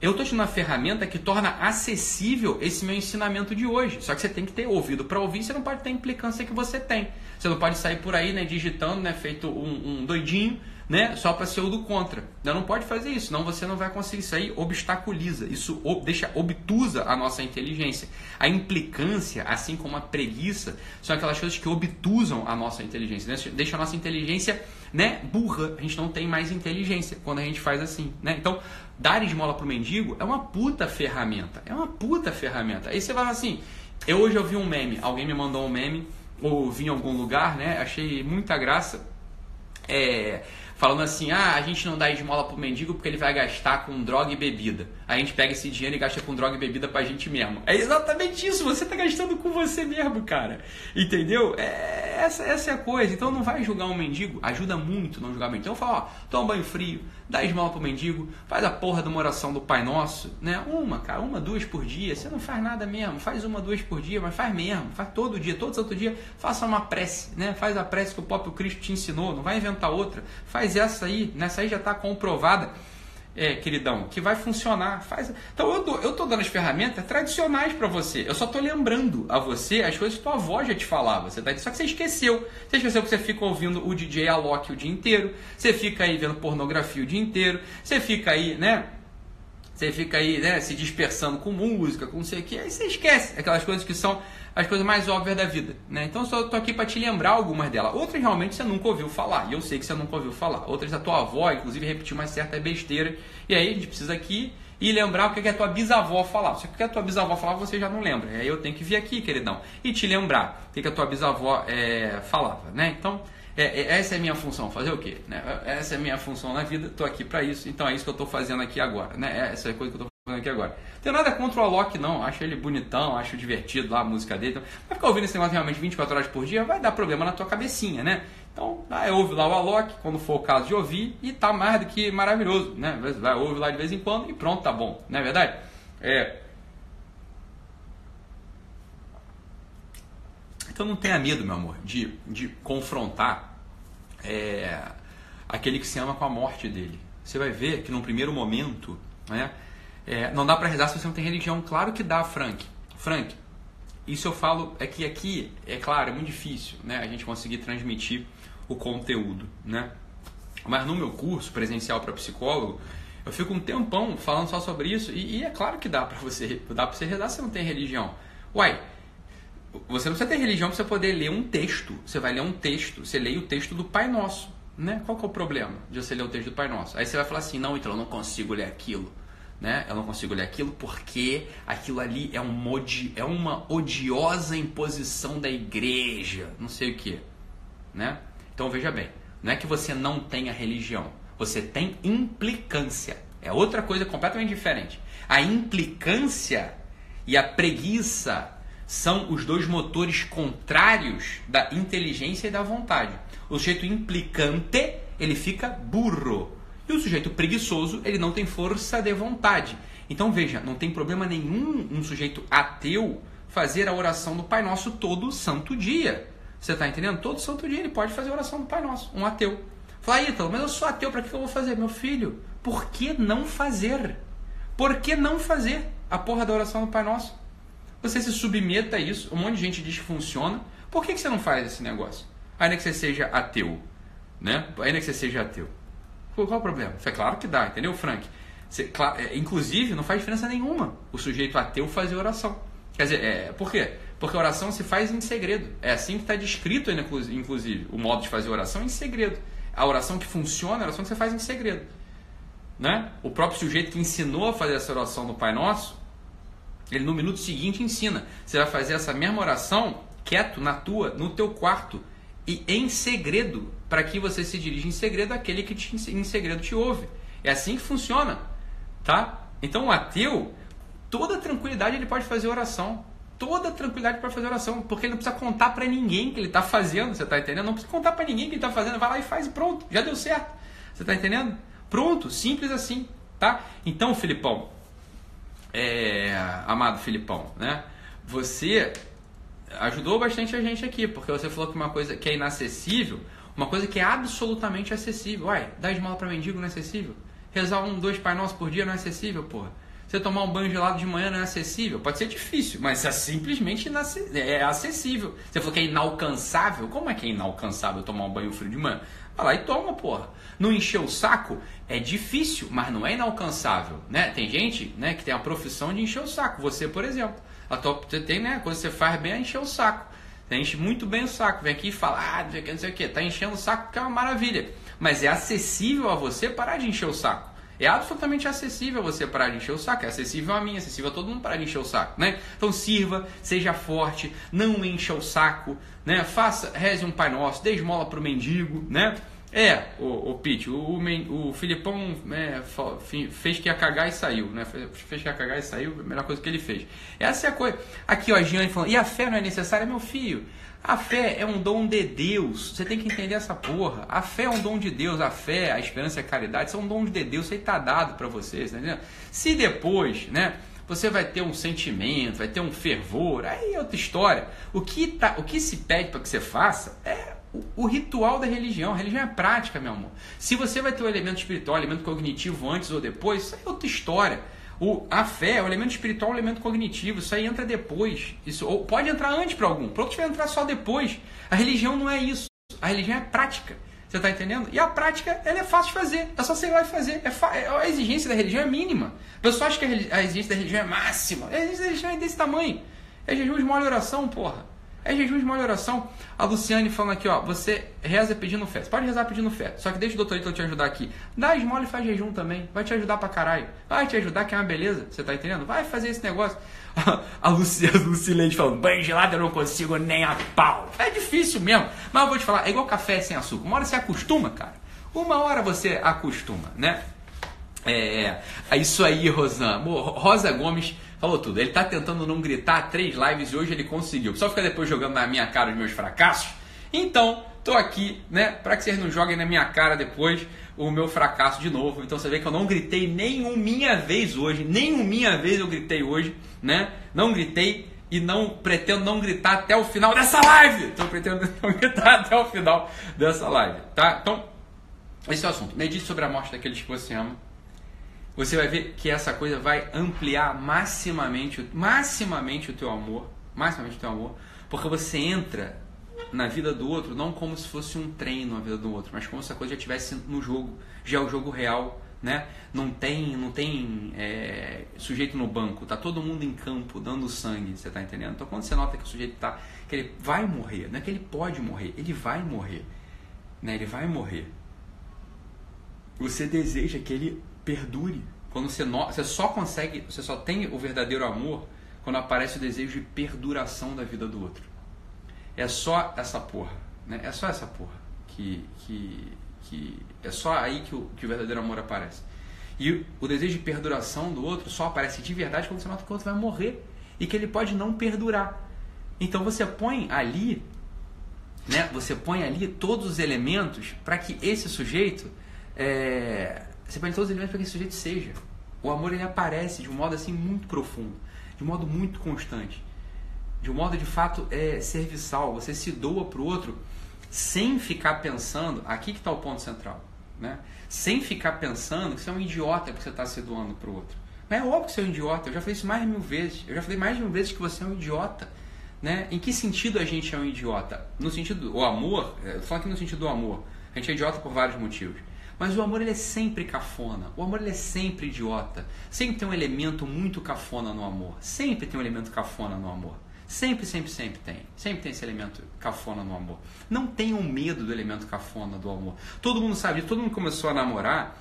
eu estou te dando uma ferramenta que torna acessível esse meu ensinamento de hoje. Só que você tem que ter ouvido para ouvir, você não pode ter a implicância que você tem. Você não pode sair por aí, né, digitando, né, feito um, um doidinho, né, só para ser o do contra. Não, pode fazer isso, senão você não vai conseguir. Isso aí obstaculiza, isso ob, deixa obtusa a nossa inteligência. A implicância, assim como a preguiça, são aquelas coisas que obtusam a nossa inteligência, né? deixa a nossa inteligência né, burra. A gente não tem mais inteligência quando a gente faz assim. Né? Então, dar esmola pro mendigo é uma puta ferramenta. É uma puta ferramenta. Aí você vai assim, eu hoje ouvi um meme, alguém me mandou um meme, ou vi em algum lugar, né? Achei muita graça. É, falando assim: ah, a gente não dá esmola pro mendigo porque ele vai gastar com droga e bebida. A gente pega esse dinheiro e gasta com droga e bebida pra gente mesmo. É exatamente isso, você tá gastando com você mesmo, cara. Entendeu? É, essa, essa é a coisa. Então não vai julgar um mendigo, ajuda muito não julgar mendigo. Então fala: ó, toma um banho frio, dá esmola pro mendigo, faz a porra de uma oração do Pai Nosso, né? Uma, cara, uma, duas por dia. Você não faz nada mesmo, faz uma, duas por dia, mas faz mesmo, faz todo dia, todo santo dia, faça uma prece, né? Faz a prece que o próprio Cristo te ensinou, não vai inventar outra. Faz essa aí, nessa aí já está comprovada. É, queridão, que vai funcionar. Faz... Então eu eu tô dando as ferramentas tradicionais para você. Eu só tô lembrando a você as coisas que tua avó já te falava. Você tá... Só que você esqueceu. Você esqueceu que você fica ouvindo o DJ Alok o dia inteiro. Você fica aí vendo pornografia o dia inteiro. Você fica aí, né? Você fica aí, né, se dispersando com música, com não sei o que, aí você esquece aquelas coisas que são as coisas mais óbvias da vida, né? Então só tô aqui para te lembrar algumas delas. Outras realmente você nunca ouviu falar, e eu sei que você nunca ouviu falar. Outras a tua avó, inclusive, repetiu uma certa besteira. E aí a gente precisa aqui e lembrar o que, a tua bisavó falava. Se o que a tua bisavó falava, você já não lembra. Aí eu tenho que vir aqui, queridão, e te lembrar o que, a tua bisavó é, falava, né? Então, é, é, essa é a minha função, fazer o quê? Né? Essa é a minha função na vida, estou aqui para isso, então é isso que eu estou fazendo aqui agora. Né? Essa é a coisa que eu fazendo aqui agora. Não tenho nada contra o Alok, não. Acho ele bonitão, acho divertido lá a música dele. Então, vai ficar ouvindo esse negócio realmente 24 horas por dia, vai dar problema na tua cabecinha, né? Então, vai, ouve lá o Alok, quando for o caso de ouvir, e tá mais do que maravilhoso, né? Vai, ouve lá de vez em quando e pronto, tá bom, não é verdade? É. Então não tenha medo, meu amor, de, de confrontar é, aquele que se ama com a morte dele. Você vai ver que num primeiro momento, né, é, não dá para rezar se você não tem religião. Claro que dá, Frank. Frank, isso eu falo é que aqui, é claro, é muito difícil né, a gente conseguir transmitir o conteúdo. Né? Mas no meu curso presencial para psicólogo, eu fico um tempão falando só sobre isso e, e é claro que dá para você, dá para você rezar se não tem religião. Uai, você não precisa ter religião para você poder ler um texto. Você vai ler um texto, você lê o texto do Pai Nosso. Né? Qual que é o problema de você ler o texto do Pai Nosso? Aí você vai falar assim, não, então eu não consigo ler aquilo. Né? Eu não consigo ler aquilo porque aquilo ali é, um modi, é uma odiosa imposição da igreja, não sei o que. Né? Então veja bem, não é que você não tenha religião, você tem implicância. É outra coisa completamente diferente. A implicância e a preguiça são os dois motores contrários da inteligência e da vontade. O sujeito implicante, ele fica burro. E o sujeito preguiçoso, ele não tem força de vontade. Então veja, não tem problema nenhum um sujeito ateu fazer a oração do Pai Nosso todo santo dia. Você está entendendo? Todo santo dia ele pode fazer a oração do Pai Nosso, um ateu. Fala, Ítalo, mas eu sou ateu, para que eu vou fazer? Meu filho, por que não fazer? Por que não fazer a porra da oração do Pai Nosso? Você se submeta a isso. Um monte de gente diz que funciona. Por que, que você não faz esse negócio? Ainda que você seja ateu. Né? Ainda que você seja ateu. Qual o problema? É claro que dá, entendeu, Frank? Você, claro, é, inclusive, não faz diferença nenhuma o sujeito ateu fazer oração. Quer dizer, é, por quê? Porque oração se faz em segredo. É assim que está descrito, inclusive, o modo de fazer oração em segredo. A oração que funciona é a oração que você faz em segredo. Né? O próprio sujeito que ensinou a fazer essa oração no Pai Nosso, ele no minuto seguinte ensina. Você vai fazer essa mesma oração quieto na tua, no teu quarto e em segredo, para que você se dirija em segredo àquele que te, em segredo te ouve. É assim que funciona, tá? Então o ateu, toda tranquilidade ele pode fazer oração. Toda tranquilidade para fazer oração, porque ele não precisa contar para ninguém que ele está fazendo, você está entendendo? Não precisa contar para ninguém que ele está fazendo, vai lá e faz e pronto, já deu certo. Você está entendendo? Pronto, simples assim, tá? Então, Filipão, é, amado Filipão, né? Você ajudou bastante a gente aqui, porque você falou que uma coisa que é inacessível, uma coisa que é absolutamente acessível. Uai, dar esmola para mendigo não é acessível? Rezar um, dois Pai Nosso por dia não é acessível, porra? Você tomar um banho gelado de manhã não é acessível? Pode ser difícil, mas é simplesmente é acessível. Você falou que é inalcançável? Como é que é inalcançável tomar um banho frio de manhã? Vai lá e toma, porra. Não encher o saco é difícil, mas não é inalcançável, né? Tem gente, né, que tem a profissão de encher o saco. Você, por exemplo, a tua, você tem, né, quando você faz bem é encher o saco. Você enche muito bem o saco. Vem aqui e fala, ah, não sei o que. Tá enchendo o saco que é uma maravilha. Mas é acessível a você parar de encher o saco. É absolutamente acessível você parar de encher o saco. É acessível a mim, é acessível a todo mundo parar de encher o saco, né? Então sirva, seja forte, não encha o saco, né? Faça, reze um Pai Nosso, dê esmola pro mendigo, né? É, o, o Pete, o, o, o Filipão é, fez que ia cagar e saiu, né? Fez que ia cagar e saiu, a melhor coisa que ele fez. Essa é a coisa. Aqui, ó, a Giane falando, e a fé não é necessária, meu filho? A fé é um dom de Deus. Você tem que entender essa porra. A fé é um dom de Deus. A fé, a esperança e a caridade são dons de Deus. Isso aí tá dado para vocês, tá entendendo? Se depois, né? Você vai ter um sentimento, vai ter um fervor, aí é outra história. O que, tá, o que se pede para que você faça é o, ritual da religião. A religião é prática, meu amor. Se você vai ter o elemento espiritual, o elemento cognitivo antes ou depois, isso é outra história. O, a fé, o elemento espiritual, o elemento cognitivo, isso aí entra depois. Isso, ou pode entrar antes para algum, para outros vai entrar só depois. A religião não é isso. A religião é prática. Você está entendendo? E a prática, ela é fácil de fazer. É só você ir lá e fazer. É a exigência da religião é mínima. O pessoal acha que a exigência da religião é máxima. A exigência da religião é desse tamanho. É jejum de molho oração, porra. É jejum de molho oração. A Luciane falando aqui, ó. Você reza pedindo fé. Você pode rezar pedindo fé. Só que deixa o doutorito te ajudar aqui. Dá esmola e faz jejum também. Vai te ajudar pra caralho. Vai te ajudar, que é uma beleza. Você tá entendendo? Vai fazer esse negócio. A Luciane, falando, banho gelado eu não consigo nem a pau. É difícil mesmo. Mas eu vou te falar, é igual café sem açúcar. Uma hora você acostuma, cara. Uma hora você acostuma, né? É, é isso aí, Rosan. Rosa Gomes falou tudo. Ele tá tentando não gritar três lives e hoje ele conseguiu. Só fica depois jogando na minha cara os meus fracassos. Então, tô aqui, né, para que vocês não joguem na minha cara depois o meu fracasso de novo. Então você vê que eu não gritei nenhum minha vez hoje, nenhum minha vez eu gritei hoje, né? Não gritei e não pretendo não gritar até o final dessa live. Então pretendo não gritar até o final dessa live, tá? Então, esse é o assunto. Medite sobre a morte daqueles que você ama você vai ver que essa coisa vai ampliar maximamente, maximamente o teu amor, maximamente o teu amor, porque você entra na vida do outro não como se fosse um treino na vida do outro, mas como se a coisa já estivesse no jogo, já é o jogo real, né? Não tem, não tem é, sujeito no banco, tá todo mundo em campo dando sangue, você tá entendendo? Então quando você nota que o sujeito tá, que ele vai morrer, não é que ele pode morrer, ele vai morrer, né? Ele vai morrer. Você deseja que ele perdure. Quando você, no, você só consegue, você só tem o verdadeiro amor quando aparece o desejo de perduração da vida do outro. É só essa porra, né? É só essa porra que, que, que é só aí que o, que o verdadeiro amor aparece. E o desejo de perduração do outro só aparece de verdade quando você nota que o outro vai morrer e que ele pode não perdurar. Então você põe ali, né? Você põe ali todos os elementos para que esse sujeito é, você põe todos os elementos para que esse sujeito seja. O amor ele aparece de um modo assim muito profundo, de um modo muito constante, de um modo de fato é, serviçal. Você se doa para o outro sem ficar pensando, aqui que está o ponto central, né? sem ficar pensando que você é um idiota porque você está se doando para o outro. Não é óbvio que você é um idiota, eu já falei isso mais de mil vezes. Eu já falei mais de mil vezes que você é um idiota. Né? Em que sentido a gente é um idiota? No sentido, o amor, eu falo aqui no sentido do amor. A gente é idiota por vários motivos. Mas o amor ele é sempre cafona. O amor ele é sempre idiota. Sempre tem um elemento muito cafona no amor. Sempre tem um elemento cafona no amor. Sempre, sempre, sempre tem. Sempre tem esse elemento cafona no amor. Não tenham medo do elemento cafona do amor. Todo mundo sabe, todo mundo começou a namorar.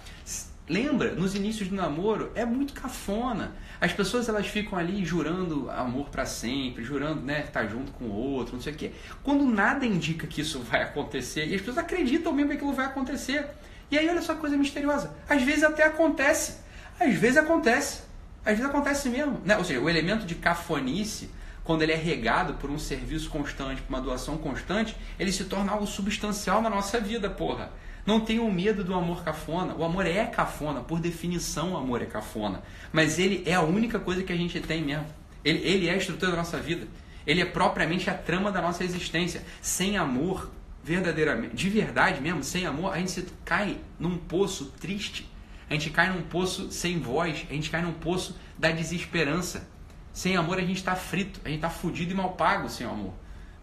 Lembra, nos inícios do namoro é muito cafona. As pessoas elas ficam ali jurando amor para sempre, jurando, né, estar junto com o outro, não sei o quê. Quando nada indica que isso vai acontecer, e as pessoas acreditam mesmo que aquilo vai acontecer. E aí olha só que coisa misteriosa. Às vezes até acontece. Às vezes acontece. Às vezes acontece mesmo. Né? Ou seja, o elemento de cafonice, quando ele é regado por um serviço constante, por uma doação constante, ele se torna algo substancial na nossa vida, porra. Não tenham medo do amor cafona. O amor é cafona, por definição o amor é cafona. Mas ele é a única coisa que a gente tem mesmo. Ele, ele é a estrutura da nossa vida. Ele é propriamente a trama da nossa existência. Sem amor, verdadeiramente, de verdade mesmo, sem amor, a gente cai num poço triste. A gente cai num poço sem voz, a gente cai num poço da desesperança. Sem amor a gente está frito, a gente está fudido e mal pago sem amor.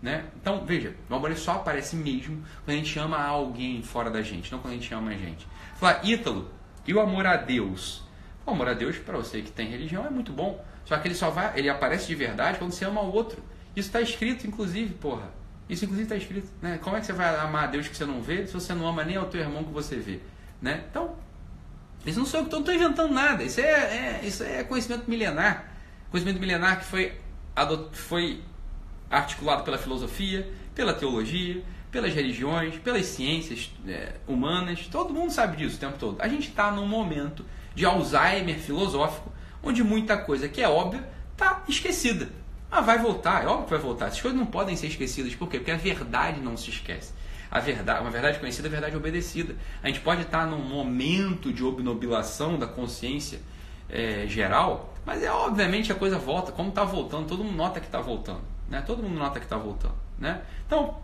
Né? Então, veja, o amor só aparece mesmo quando a gente ama alguém fora da gente, não quando a gente ama a gente. Fala, Ítalo, e o amor a Deus? O amor a Deus, para você que tem religião, é muito bom. Só que ele só vai, ele aparece de verdade quando você ama o outro. Isso está escrito, inclusive, porra. Isso inclusive está escrito. Né? Como é que você vai amar a Deus que você não vê se você não ama nem ao teu irmão que você vê? Né? Então, isso não sou eu que estou inventando nada. Isso é, é, isso é conhecimento milenar. Conhecimento milenar que foi, foi articulado pela filosofia, pela teologia, pelas religiões, pelas ciências é, humanas. Todo mundo sabe disso o tempo todo. A gente está num momento de Alzheimer filosófico, onde muita coisa que é óbvia está esquecida. Ah, vai voltar, é óbvio que vai voltar. Essas coisas não podem ser esquecidas. Por quê? Porque a verdade não se esquece. A verdade, uma verdade conhecida é verdade obedecida. A gente pode estar num momento de obnubilação da consciência é, geral, mas é obviamente a coisa volta. Como está voltando, todo mundo nota que está voltando. Né? Todo mundo nota que está voltando. Né? Então,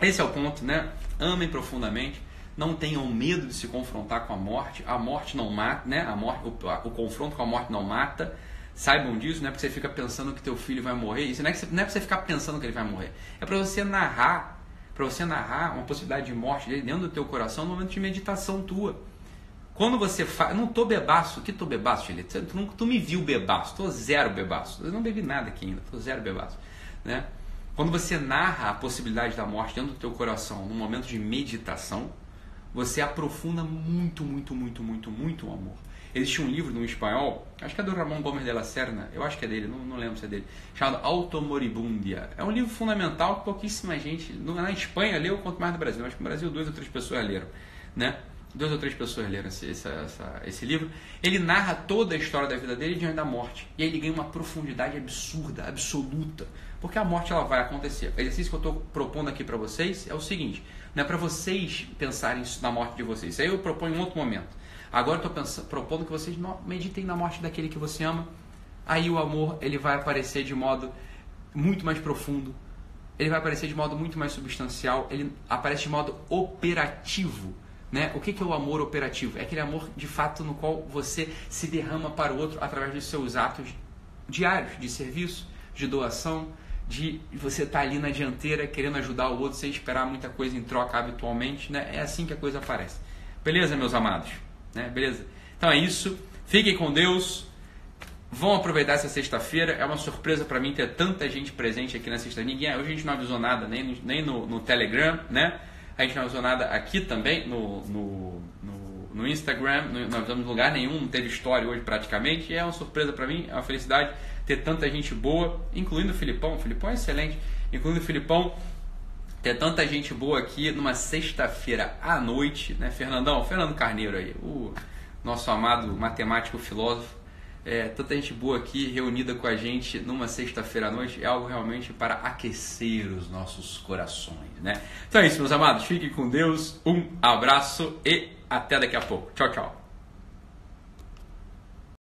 esse é o ponto, né? Amem profundamente, não tenham medo de se confrontar com a morte. A morte não mata, né? A morte, o, o confronto com a morte não mata. Saibam disso, não é porque você fica pensando que teu filho vai morrer. Isso não é, que você, não é para você ficar pensando que ele vai morrer. É para você narrar, para você narrar uma possibilidade de morte dele dentro do teu coração no momento de meditação tua. Quando você faz. Não tô bebaço. Que tô bebaço, Felipe? Tu, tu, me viu bebaço. Tô zero bebaço. Eu não bebi nada aqui ainda. Tô zero bebaço. Né? Quando você narra a possibilidade da morte dentro do teu coração no momento de meditação, você aprofunda muito, muito, muito, muito, muito o amor. Existe um livro no espanhol, acho que é do Ramon Gomes de la Serna, eu acho que é dele, não, não lembro se é dele, chamado Automoribundia. É um livro fundamental que pouquíssima gente, na Espanha leu, quanto mais no Brasil. Acho que no Brasil duas ou três pessoas leram, né? Duas ou três pessoas leram esse, esse, essa, esse livro. Ele narra toda a história da vida dele diante da morte. E aí ele ganha uma profundidade absurda, absoluta. Porque a morte ela vai acontecer. O exercício que eu estou propondo aqui para vocês é o seguinte: não é para vocês pensarem na morte de vocês. Isso aí eu proponho em outro momento. Agora estou propondo que vocês meditem na morte daquele que você ama. Aí o amor ele vai aparecer de modo muito mais profundo. Ele vai aparecer de modo muito mais substancial. Ele aparece de modo operativo. Né? O que, que é o amor operativo? É aquele amor de fato no qual você se derrama para o outro através dos seus atos diários de serviço, de doação, de você estar tá ali na dianteira querendo ajudar o outro sem esperar muita coisa em troca habitualmente. Né? É assim que a coisa aparece. Beleza, meus amados? Né? Beleza? Então é isso. Fiquem com Deus. Vão aproveitar essa sexta-feira. É uma surpresa para mim ter tanta gente presente aqui na sexta. Ninguém, hoje a gente não avisou nada, nem no, nem no, no Telegram, né? A gente não avisou nada aqui também no, no, no, no Instagram. Não avisamos lugar nenhum, não teve história hoje praticamente. E é uma surpresa para mim, é uma felicidade ter tanta gente boa, incluindo o Filipão. O Filipão é excelente, incluindo o Filipão ter tanta gente boa aqui numa sexta-feira à noite, né, Fernandão? Fernando Carneiro aí, o nosso amado matemático filósofo. É, tanta gente boa aqui reunida com a gente numa sexta-feira à noite é algo realmente para aquecer os nossos corações, né? Então é isso, meus amados. Fiquem com Deus. Um abraço e até daqui a pouco. Tchau, tchau.